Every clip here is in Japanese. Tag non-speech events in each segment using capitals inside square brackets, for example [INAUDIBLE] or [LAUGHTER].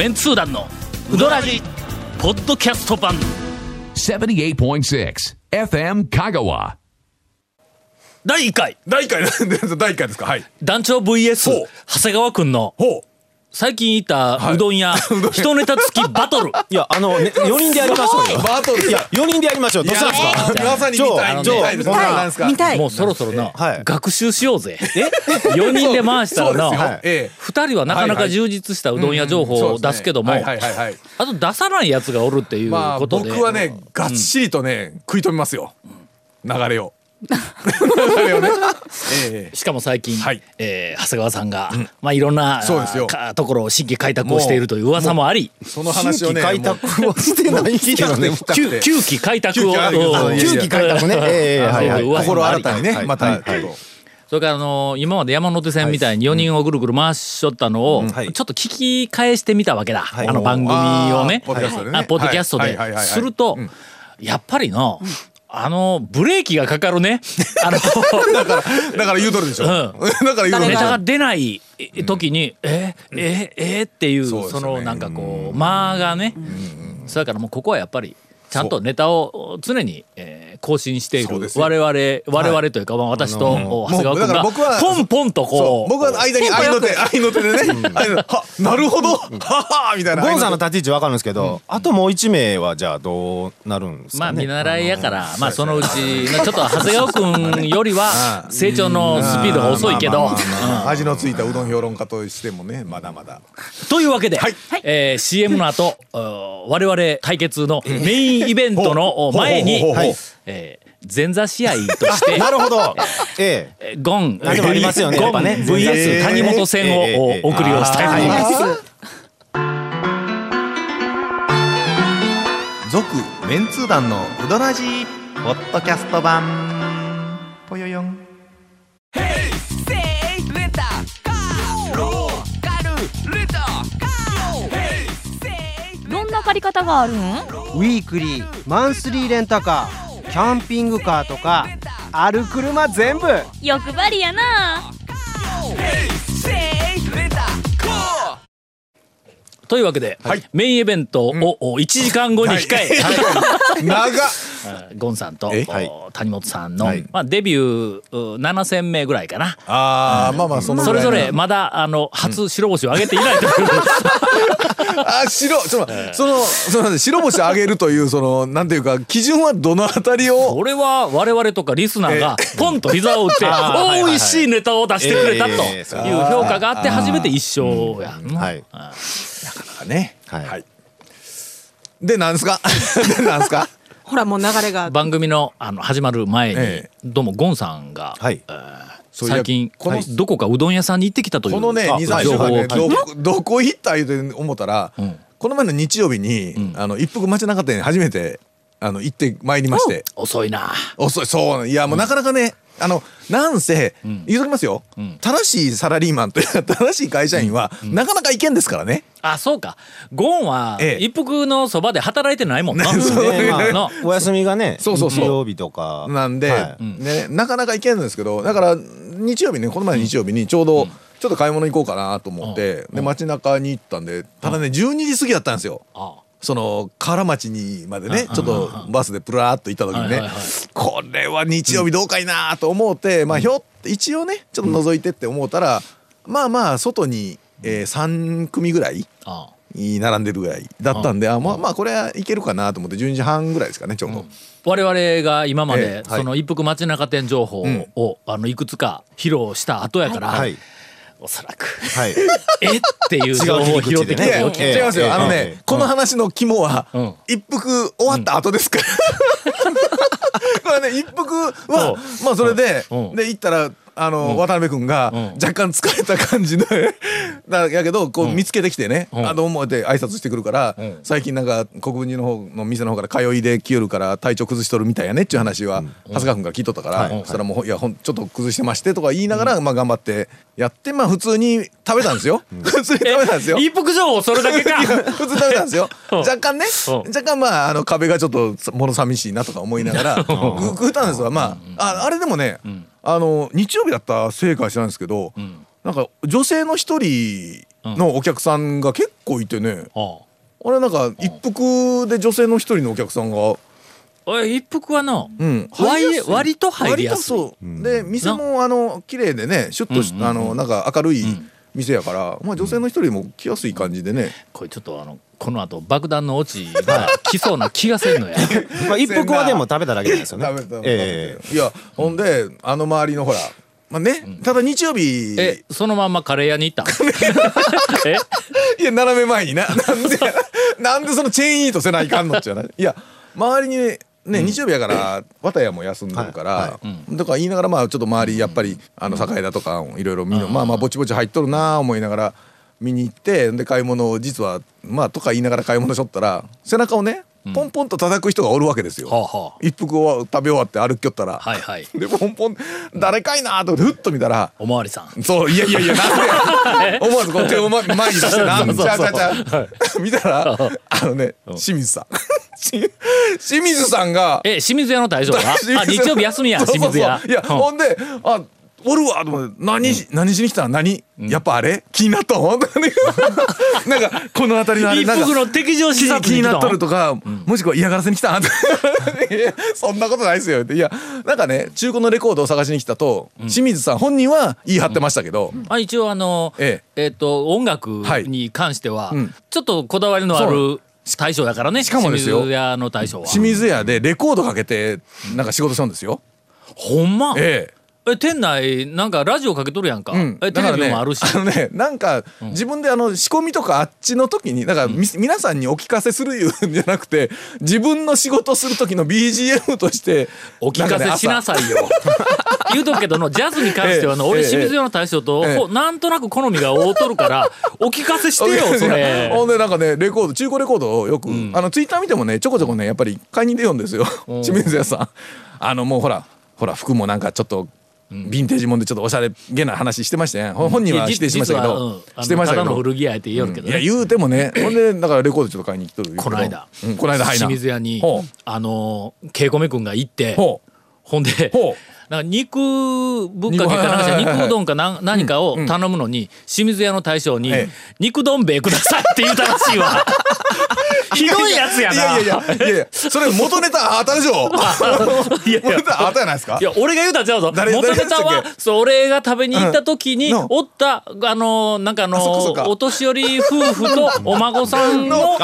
メンツー団のウドラジポッドキャスト版。78.6 FM Kagawa. 第1回。第1回第1回ですか？はい。団長 VS ほう。長谷川君のほう最近行ったうどん屋 [LAUGHS] 一ネタ付きバトル。いや、あの、ね、4人でやりましょうよ。バトル。いや、4人でやりましょう。どうしたんですか？まさに見たい見たいです。ちょなんですか？見たい。もうそろそろな、はい。学習しようぜ。4人で回したらな、そうですよ。はいええ。2人はなかなか充実したうどん屋情報を出すけども、はいはいはいはい。あと出さないやつがおるっていうまあことで、僕はねがっしりとね食い止めますよ。流れを流れをねええ。しかも最近、はい。えー長谷川さんが、まあいろんなそうですよ。かところを新規開拓をしているという噂もあり。その話をね新規開拓はしてないけどね。旧旧規開拓を旧規開拓ね。[LAUGHS] ええはいはい。心あり。新たにねはい。また。はい。ちょっとそれからあの今まで山手線みたいに4人をぐるぐる回しとったのを、はい。ちょっと聞き返してみたわけだ、い。あの番組をね。ポッドキャストでね。あポッドキャストで。はい。はい。はい。はい。すると、やっぱりの、あのブレーキがかかるね。[LAUGHS] あのだからだから言うとるでしょ。[LAUGHS] だから言うとる。ネタが出ない時に「えええっていうそのなんかこう間がね。それからもうここはやっぱりちゃんとネタを常に、えー更新している我々我々というか、まあ、私とお長谷川君が僕はポンポンとそこうう。僕は間に愛の手愛の手でね。[LAUGHS] なるほど。ははみたいな。ゴンさんの愛立ち位置わかるんですけど、あともう1名はじゃあどうなるんですまあかね。見習いやから、まあそのうちのちょっと長谷川君よりは [LAUGHS] 成長のスピードが遅いけど。味のついたうどん評論家としてもねまだまだ。というわけで、はい。えー CM の後お我々対決のメインイベントの前にえー前座試合として [LAUGHS] なるほど。ええ。えーゴンありますよね。ゴン VS 谷本戦をお送りをしたいと思います。続メンツー団のウドラジーポッドキャスト版。ぽよよん。どんな借り方があるん？ウィークリーマンスリーレンタカーキャンピングカーとかある車全部。欲張りやな。というわけで、はい。メインイベントをお1時間後に控え、長っ。えーゴンさんと谷本さんの、はい。まあ、デビューう7戦目ぐらいかな。あーまあまあそのそれぞれまだあの初白星を挙げていないという、[LAUGHS] あ白ちょっと待ってそのその白星あげるというそのなんていうか基準はどのあたりを？これは我々とかリスナーがポンと膝を打って [LAUGHS] 美味しいネタを出してくれたというえー評価があって初めて一勝やん。なはい。ね。はい。でなんですか？[LAUGHS] でなんですか？ほらもう流れが。番組のあの始まる前に、えどうもゴンさんが、はい。最近このどこかうどん屋さんに行ってきたという。このねあ23情週間ねどこどこ行った言うて思ったら、ん。この前の日曜日に、あの一服町中店に初めてあの行ってまいりまして。遅いな。遅いそういやもうなかなかね、あのなんせ、言うときますよ、正しいサラリーマンというか [LAUGHS] 正しい会社員は、なかなかいけんですからね。あそうか。ゴンはええ。一服のそばで働いてないもんな。[LAUGHS] そう。ねまあなお休みがね、そうそうそう。日曜日とか。なんで、はい。ね、なかなか行けるんですけどだから日曜日ねこの前の日曜日にちょうどちょっと買い物行こうかなと思って、で街中に行ったんでただね12時過ぎだったんですよ。あその河原町にまでねちょっとバスでプラーっと行った時にねこれは日曜日どうかいなと思ってまあひょっ一応ねちょっと覗いてって思ったらまあまあ外にえー3組ぐらいあ並んでるぐらいだったんであまあまあこれはいけるかなと思って12時半ぐらいですかねちょうど。我々が今までその一服街中店情報ん。をあのいくつか披露した後やから、はい。おそらく。はい。[LAUGHS] え？っていう情報を拾ってきて違いますよ。あのえねえこの話の肝はうん。一服終わった後ですから。[LAUGHS] これね一服はまあそれでうん。で行ったらあの渡辺君がうん。若干疲れた感じでだ [LAUGHS] やけどこう見つけてきてね「うん。あどうも」って挨拶してくるからん。最近なんか国分寺の方の店の方から通いで来よるから体調崩しとるみたいやねっていう話は長谷川君が聞いとったからそしたらもう「いやほんちょっと崩してまして」とか言いながらまあ頑張ってやってまあ普通に食べたんですよ。普通に食べたんですよ。[LAUGHS] 一服情報それだけか。普通食べたんですよ。[LAUGHS] うん。若干ねうん。若干まああの壁がちょっと物寂しいなとか思いながらぐ食ったんですがまあああれでもねあの日曜日だったせいかは知らないんですけどなんか女性の一人のお客さんが結構いてね、ああれなんか一服で女性の一人のお客さんが、一服はの、うん、割と入りやすい。割とそう。で店もあの綺麗でねシュッとし、あのなんか明るい店やから、まあ、女性の一人も来やすい感じでね、これちょっとあのこの後爆弾のオチが来そうな気がせんのや [LAUGHS] まあ一服はでも食べただけなんですよね。食べた食べた。ええ。いやほんであの周りのほらまあね、ただ日曜日えそのまんまカレー屋に行ったん？[LAUGHS] え？いや斜め前にな。なんでなんでそのチェーンイートせないかんのっちゃない？いや周りにねね、日曜日やから綿屋も休んでるから、だから言いながらまあちょっと周りやっぱりあの栄田とかいろいろ見る、まあまあぼちぼち入っとるなあ思いながら見に行ってで買い物を実はまあとか言いながら買い物しとったら背中をねポンポンと叩く人がおるわけですよ。はあは一服を食べ終わって歩きよったら、はいはい。[LAUGHS] でポンポン誰かいなとふっと見たらおまわりさん。そういやいやいや [LAUGHS] なんでや。思わずこう手を前前に出してなそうそうそうちゃうちゃ [LAUGHS] 見たらあのね清水さん。し清水さんがえ清水屋の大将があ日曜日休みや清水屋。いやうん。ほんであおるわと思って何し、何しに来たの？何、やっぱあれ？気になった本当になんかこの辺りのあれ一なんか敵情視気察気になっとるととか、もしくは嫌がらせに来た？[LAUGHS] そんなことないですよって。いやなんかね中古のレコードを探しに来たと、清水さん本人は言い張ってましたけど、あ一応あのええ。っと音楽はいに関してはうん。ちょっとこだわりのあそる大将だからねしかもですよ。清水屋の大将は。清水屋でレコードかけてなんか仕事したんですよ。ほんま？えええ店内なんかラジオかけとるやんか。うん、えテレビもあるし。ね、あのねなんか自分であの仕込みとかあっちの時にだからみ、皆さんにお聞かせするいうんじゃなくて自分の仕事する時の BGM としてお聞かせしなささいよ。[LAUGHS] 言うとくけどのジャズに関してはの、ええ俺清水屋の大将と、ええ。ほなんとなく好みが合うとるからお聞かせしてよ [LAUGHS] それ。[LAUGHS] ほんでなんかねレコード中古レコードをよく、あのツイッター見てもねちょこちょこねやっぱり買いに出ようんですよ。清水屋さん。あのもうほらほら服もなんかちょっとヴィンテージもんでちょっとおしゃれげな話してましたねほ本人は否定しましたけど、してましたけど。古着屋って言いよるけどね、いや言うてもね [LAUGHS] ほんでだからレコードちょっと買いに来とるこの間、うん、この間はいな。清水屋にあの稽古目くんが行ってほんでほなんか肉ぶっかけかなんか肉。うどんか何何かを頼むのに清水屋の大将にええ「肉どん兵衛ください」って言ったらしいわ。[LAUGHS] ひどいやつやいなやいやいやいやいやそれ元ネタあったでしょいやいや。元ネタあったじゃないですか？いや俺が言うたんちゃうぞ。誰元ネタはそう俺が食べに行った時に、おったあのなんかあのお年寄り夫婦と [LAUGHS] お孫さんのお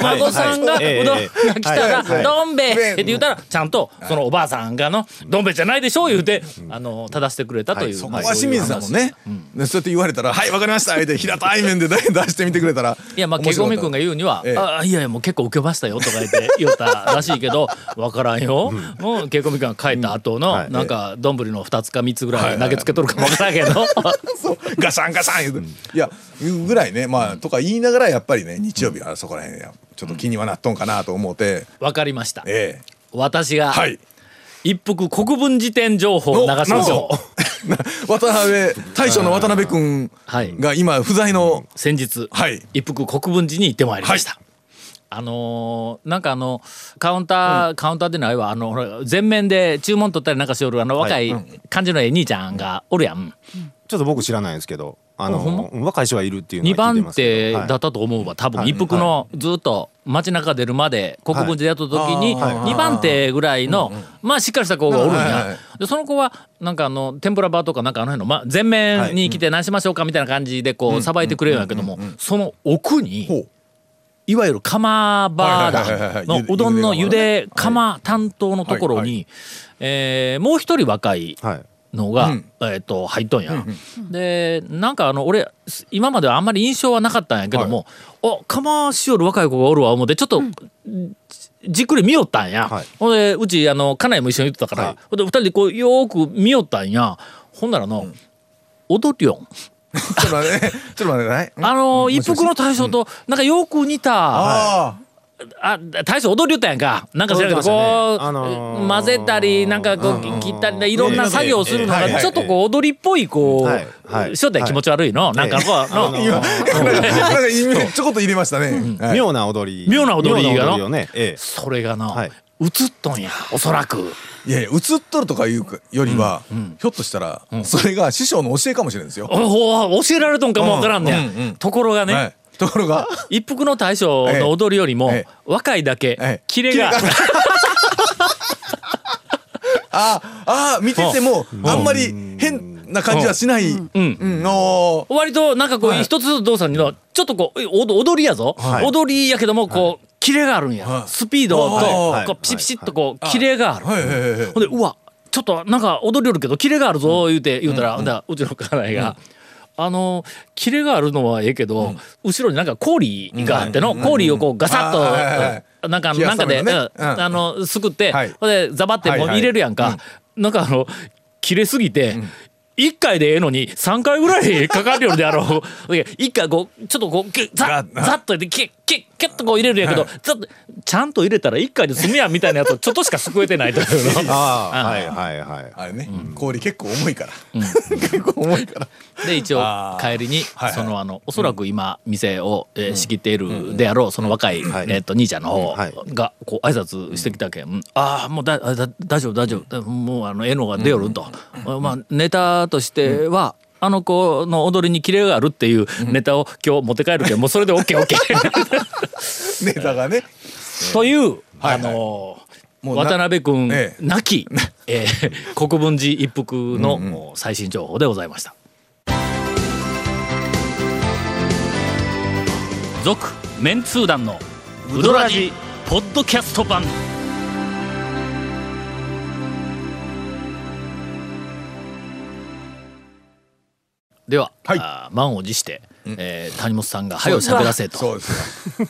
孫さんがうどんが来たら「はいはいどん兵衛」はいって言ったらちゃんとそのおばあさんがの「どん兵衛じゃないでしょ」言うてあの正してくれたというそこまあは清水さんもね、ねそうやって言われたら「はいわかりました」って平たい面で [LAUGHS] 出してみてくれたらいやまあケゴミ君が言うには「ええ。あいやいやもう結構受けましたよ」とか言って言ったらしいけど [LAUGHS] 分からんよ、もうケゴミ君が帰った後の、はい。なんか丼の2つか3つぐらい投げつけとるかも分からんけど、[LAUGHS] そう。ガシャンガシャン言うて、いやぐらいねまあとか言いながらやっぱりね日曜日はそこら辺やちょっと気にはなっとんかなと思って、分かりました。ええ。私がはい一服国分辞典情報を流しましょう。な渡辺大将の渡辺君はい。が今不在の先日、はい。一服国分寺に行ってまいりました、あのーなんかあのカウンター、カウンターでないわ。あの全面で注文取ったりなんかしおるあの若い感じのええ兄ちゃんがおるやん、ちょっと僕知らないんですけどあの若い人はいるっていうの2は聞いて番手だったと思うわ多分。一服のずっと街中出るまで国分寺でやった時にはい。2番手ぐらいのまあしっかりした子がおるんや。いでその子はなんかあの天ぷらバーとかなんかあの辺のま前面に来て何しましょうかみたいな感じでこうさばいてくれるんやけどもその奥ほにう。いわゆる釜バーだのうどんのゆ茹で釜担当のところにえーもう一人若いはいのが、うん。えー、と入っとんや、でなんかあの俺今まではあんまり印象はなかったんやけども、あ釜しよる若い子がおるわ思ってちょっと、じっくり見よったんや、はい。ほんでうちあの家内も一緒に行ってたから、はい。ほんで二人でこうよーく見よったんや。ほんならの、踊りよん。[LAUGHS] ちょっと待ってねちょっと待ってねあの一服の大将となんかよく似た、ああ大将踊りよったやんか。なんか知らんけどこう、あのー混ぜたりなんかこう切ったりでいろんな作業をするのがちょっとこう踊りっぽいこはいうはい。しょったら気持ち悪いの？なんかこうあのの今なんかちょこっと入れましたね、はい。妙な踊り。妙な踊りがの？ね。ええ。それがなはい。映っとんやおそらく。いやいや映っとるとかいうかよりは、ひょっとしたら、それが師匠の教えかもしれないですよ。おお教えられとんかもわからんねや、うんうんうん。ところがね、はい、ところが [LAUGHS] 一服の大将の踊りよりも、ええ若いだけ、ええキレが。[LAUGHS] あるああ見ててもあんまり変な感じはしない。うん、うん。割となんかこう、はい。一つずつ動作にはちょっとこうお踊りやぞ、はい。踊りやけどもこう、キレがあるんや、はい。スピードと、はい。こうピシピシっとこう、キレがある、ほんでうわちょっとなんか踊りよるけどキレがあるぞ言うて言うたら、ほんうちの家内が。あのキレがあるのはええけど、後ろになんか氷があっての、氷をこうガサッと、はいはいはい。なんか冷やなんかで、あのすくって、はい。でザバってもうはいはい。入れるやんか、なんかあの切れすぎて、1回でええのに3回ぐらいかかるようであろう。[LAUGHS] 1回こうちょっとこうザッザッ。と入れてキュッキュッキュッとこう入れるんやけど、ザッとちゃんと入れたら1回で済むやんみたいなやつをちょっとしかすくえてないというの。[LAUGHS] ああはいはいはい。あれね、氷結構重いから、結構重いから。で一応帰りにはいはい。そのあのおそらく今店をえー仕切っているであろうその若いはい。えーと兄ちゃんの方はい。がこう挨拶してきたけん「ああもうだあだ大丈夫大丈夫。もうあのええのが出よる」と。まあネタとしてはあの子の踊りにキレがあるっていうネタを今日持って帰るけんもうそれで OKOK [LAUGHS] ネタがね。[LAUGHS] というあの渡辺君ええ。なきえー [LAUGHS] 国分寺一服の最新情報でございました。続メンツー団のウドラジポッドキャスト版では、はい。あー満を持して、えー谷本さんが「はよ喋らせ」と。そうですよ。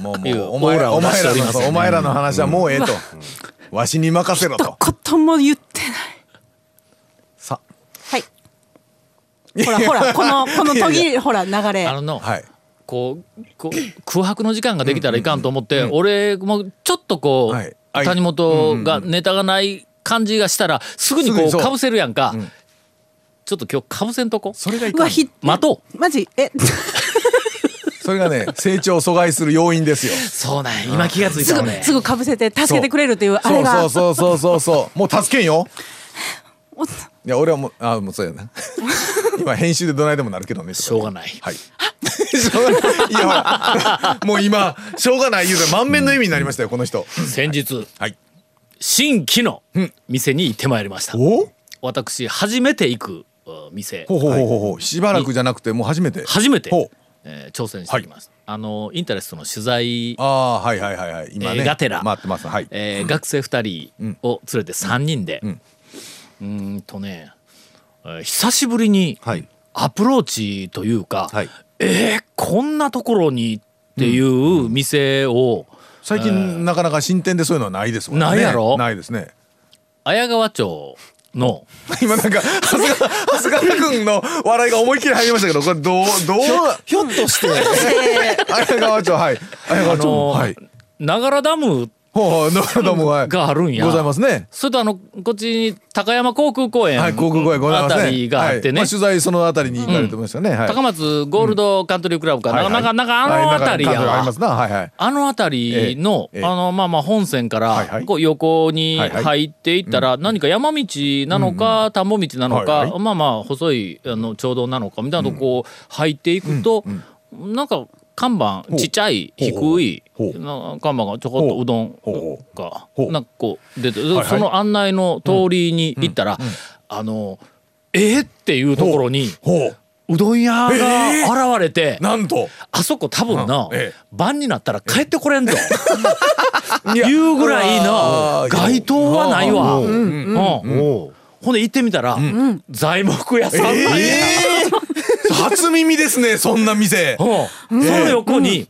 もうもいううお前らお前らのお前らの話はもうええと。わしに任せろと。ことも言ってない。さはい。ほらほらこのこの途切れほら流れ。あのの、はい。こうこう空白の時間ができたらいかんと思って、俺もちょっとこう、はい。谷本がネタがない感じがしたらすぐにこすぐにそう。うかぶせるやんか、んちょっと今日かぶせんとこ？それがいうかんわひ待とうマジ？え？[LAUGHS] それがね成長を阻害する要因ですよ。そうなん今気がついすたのねぐすぐかぶせて助けてくれるっていうあそうれがそうそうそうそうそう。もう助けんよ。[LAUGHS] いや俺はもうあもうそうやな。[LAUGHS] 今編集でどないでもなるけどね。しょうがないはい。しょうがない。いやもう今しょうがない言うて満面の意味になりましたよこの人。先日はい。新規のうん店に行ってまいりました、お？私初めて行く uh, 店。ほうほうほうほう。しばらくじゃなくてもう初めて。初めて。ほう。えー挑戦してきます、あのインタレストの取材ああはいはいはいはい。今ね、えーがてら。回ってます。はい。えー学生2人を連れて3人で、うん。うーんとね、えー久しぶりにはい。アプローチというか、はい。えーこんなところにっていう店を最近なかなか進展でそういうのはないですもんね。ないやろ？ないですね。綾川町の。[LAUGHS] 今なんか長谷川長谷川君の笑いが思いっきり入りましたけどこれどうどう？ひょっとして。[LAUGHS] 綾川町はい。綾川町、あのはい。ながらダムほうほうもはい。があるんや。ございますね。それとあのこっちに高山航空公園はい航空公園ございますね。あたりがあってね、取材そのあたりに行かれてましたね。はい。高松ゴールドカントリークラブか、はいはい。なんかなんかあの辺りや。ありますな。はいはい。あの辺りの、あのまあまあ本線からこう横に入っていったら何か山道なのか田んぼ道なのはいかはい。まあまあ細いあの町道なのかみたいなとこう入っていくとなんか看板う。ちっちゃい低い看板がちょこっとう。どんがなんかこう出てはいその案内の通りに行ったらあのええっていうところにほう。う。どん屋が現れて。なんと。あそこ多分な、晩になったら帰ってこれんというぐらいの街灯はないわ。ほんで行ってみたら、材木屋さんなんや。ええ初耳ですねそんな店。うん。その横に、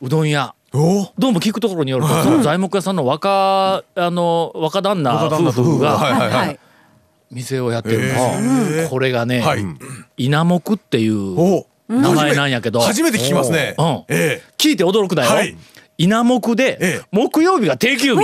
うどん屋。お？どうも聞くところによると、その材木屋さんの若あの若旦那夫婦が。店をやってるへの、えこれがね、はい。稲木っていうお？名前なんやけど、初めて聞きますね。聞いて驚くなよ、はい。稲目で、ええ。木曜日が定休日。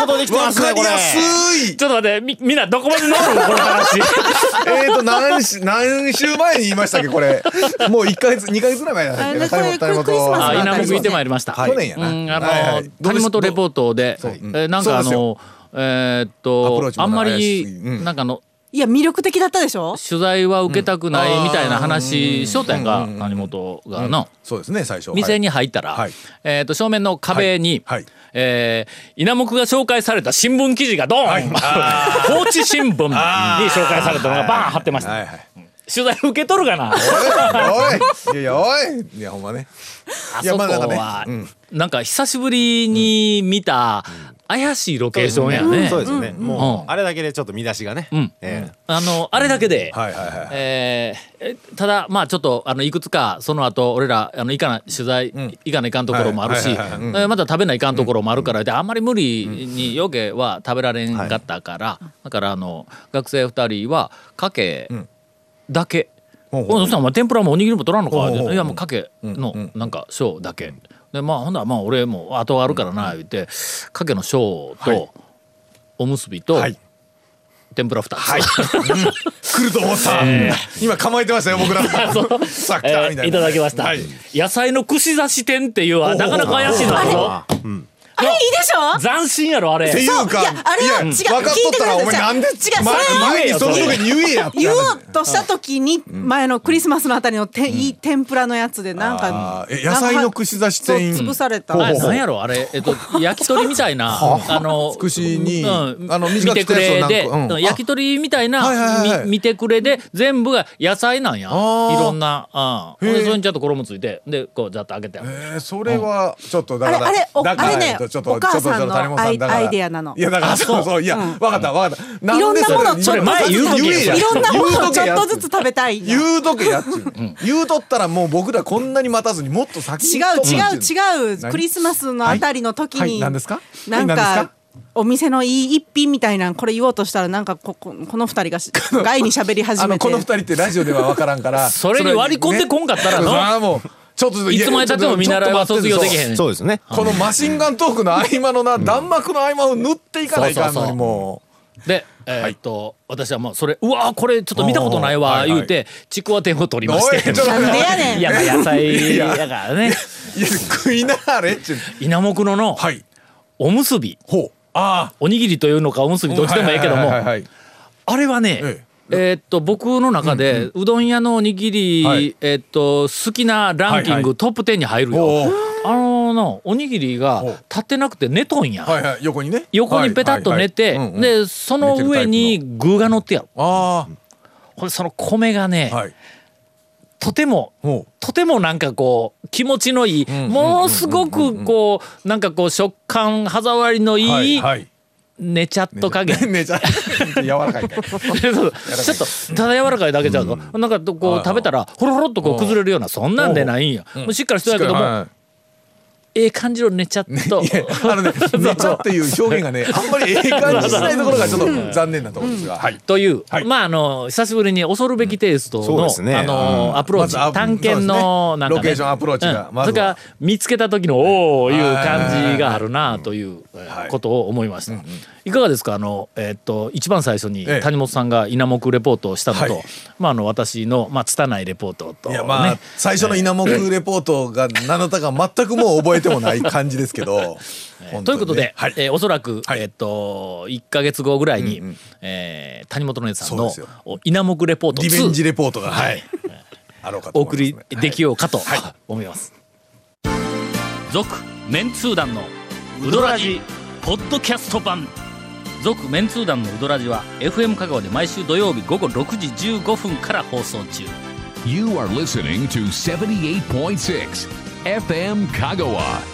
ことできてわますねこれちょっと待って、み、みんなどこまで乗るの？この話。[LAUGHS] えーと何し何週前に言いましたっけこれ。もう1か月2か月ぐらい前だったっけ？なあれこれ谷本谷本。クリスマスあ、の稲目行ってまいりました。去年やな。うん、あの、はいはい。どう谷です本レポートで、えーなんかあの、えーっと、あんまり、い。うん。なんかあの、いや魅力的だったでしょ？取材は受けたくないみたいなうん話、しょうたんが谷本が。の。そうですね最初。店に入ったら、はい。えー、と正面の壁に、はい。はいえー稲目が紹介された新聞記事がドーン、[LAUGHS] 放置新聞に紹介されたのがバーン貼ってました、はいはい取材受け取るかな。おいおいいやいやおいいやほんまね。あそこは、うん。なんか久しぶりに見た怪しいロケーションやね、そうですよねもうん。うあれだけでちょっと見出しがね。うん。ええ。あのあれだけで、はいはいはいえーえただまあちょっとあのいくつかその後俺らあの行かな取材、行かないかんところもあるし、また食べないかんところもあるからであんまり無理に余計は食べられんかったから、だからあの学生二人はかけうおそしたら天ぷらもおにぎりも取らんのか。ほうほうほういやもうかけのなんか小だけ。でまあほんならまあ俺も後あるからな言ってかけの小とおむすびとはい。天ぷら2つ、はい。[LAUGHS] 来ると思った今構えてましたよ僕らさあ来えたみたいただきました、はい。野菜の串刺し店っていうはなかなか怪しいのだぞあれいいでしょ？斬新やろあれ。っていうかいやあれは違う。分かっとったらお前なんで違う前それ前にその時に言えや言お話うとした時に前のクリスマスのあたりのて、いい天ぷらのやつでなんか野菜の串刺し店。潰された。なんやろあれ、えっと、焼き鳥みたいなあ。の串にうん。あの見て短くれで、焼き鳥みたいな、見てくれで全部が野菜なんや。いろんな、うん、それにちょっと衣ついてでこうざっと開けて。えーそれはちょっとだからあれあれねとちょっとお母さんのアイアイデアなのいやだからそうそういや分かった分かったいろんなものちょっと前言うとけよいろんなものをちょっとずつ食べたい言うとけやっちゅう言うとったらもう僕らこんなに待たずにもっと先に違う違うう違う何クリスマスのあたりの時はいに、何ですかなんかお店のいい一品みたいなこれ言おうとしたらなんかこここの二人がし外に喋り始めてこの二人ってラジオでは分からんからそれに割り込んでこんかったらのうちょっといつまでたっても見習いは卒業できへん。そうですね。このマシンガントークの合間のな弾幕の合間を縫っていかないかんのにもでえーっと、私はもうそれうわーこれちょっと見たことないわ言うてちくわ店を取りまして。なんでやねん。[LAUGHS] いやまあ野菜やからね。ういや食いなはれっちゅう稲目ののはい。おむすび。ほう。あおにぎりというのかおむすあびどっちでもいいけども。あれはね、ええーっと僕の中で、うどん屋のおにぎり、はい。えーっと好きなランキング、はいはい。トップ10に入るよ。あののおにぎりが立ってなくて寝とんや。はいはい。横にね。横にペタッと寝て、はいはい。はいうんうん。でその上に具が乗ってやる。あほその米がね、あはい。とてもほとてもなんかこう気持ちのいい、んものすごくこうなんかこう食感歯触りのういい、はい。寝ちゃっと加減。柔らかい [LAUGHS] ちょっとただ柔らかいだけじゃうぞ、なんかこはいう食べたらほろほろっとこう崩れるようなそんなんでないんや、しっかりしてるけども、はええ感じの寝ちゃっと、あのね [LAUGHS] 寝ちゃっていう表現がね [LAUGHS] あんまりええ感じしないところがちょっと残念なところですが。はい。という、はい。まああの久しぶりに恐るべきテイストの、ね。あの、うん。アプローチ、ま探検のなんか、ね、ロケーションアプローチがうん。まずは。それから見つけた時のおおい。う感じがあるなというはい。ことを思いました、いかがですか？あの、えっと一番最初にええ。谷本さんが稲目レポートをしたのと、はい。まああの私のまあ拙いレポートと、ね、いやまあ最初の稲目レポートが何だったか全くもう覚えてもない感じですけどねということで、はいえーおそらく、はいえっと1か月後ぐらいに、うんうんえー谷本のやさんの稲目レポートリベンジレポートがはいあろうかとお送りできようかとはい思います。続、メンツー団のウドラジポッドキャスト版続メンツー団のウドラジは FM 香川で毎週土曜日午後6時15分から放送中 You are listening to 78.6 FM Kagawa.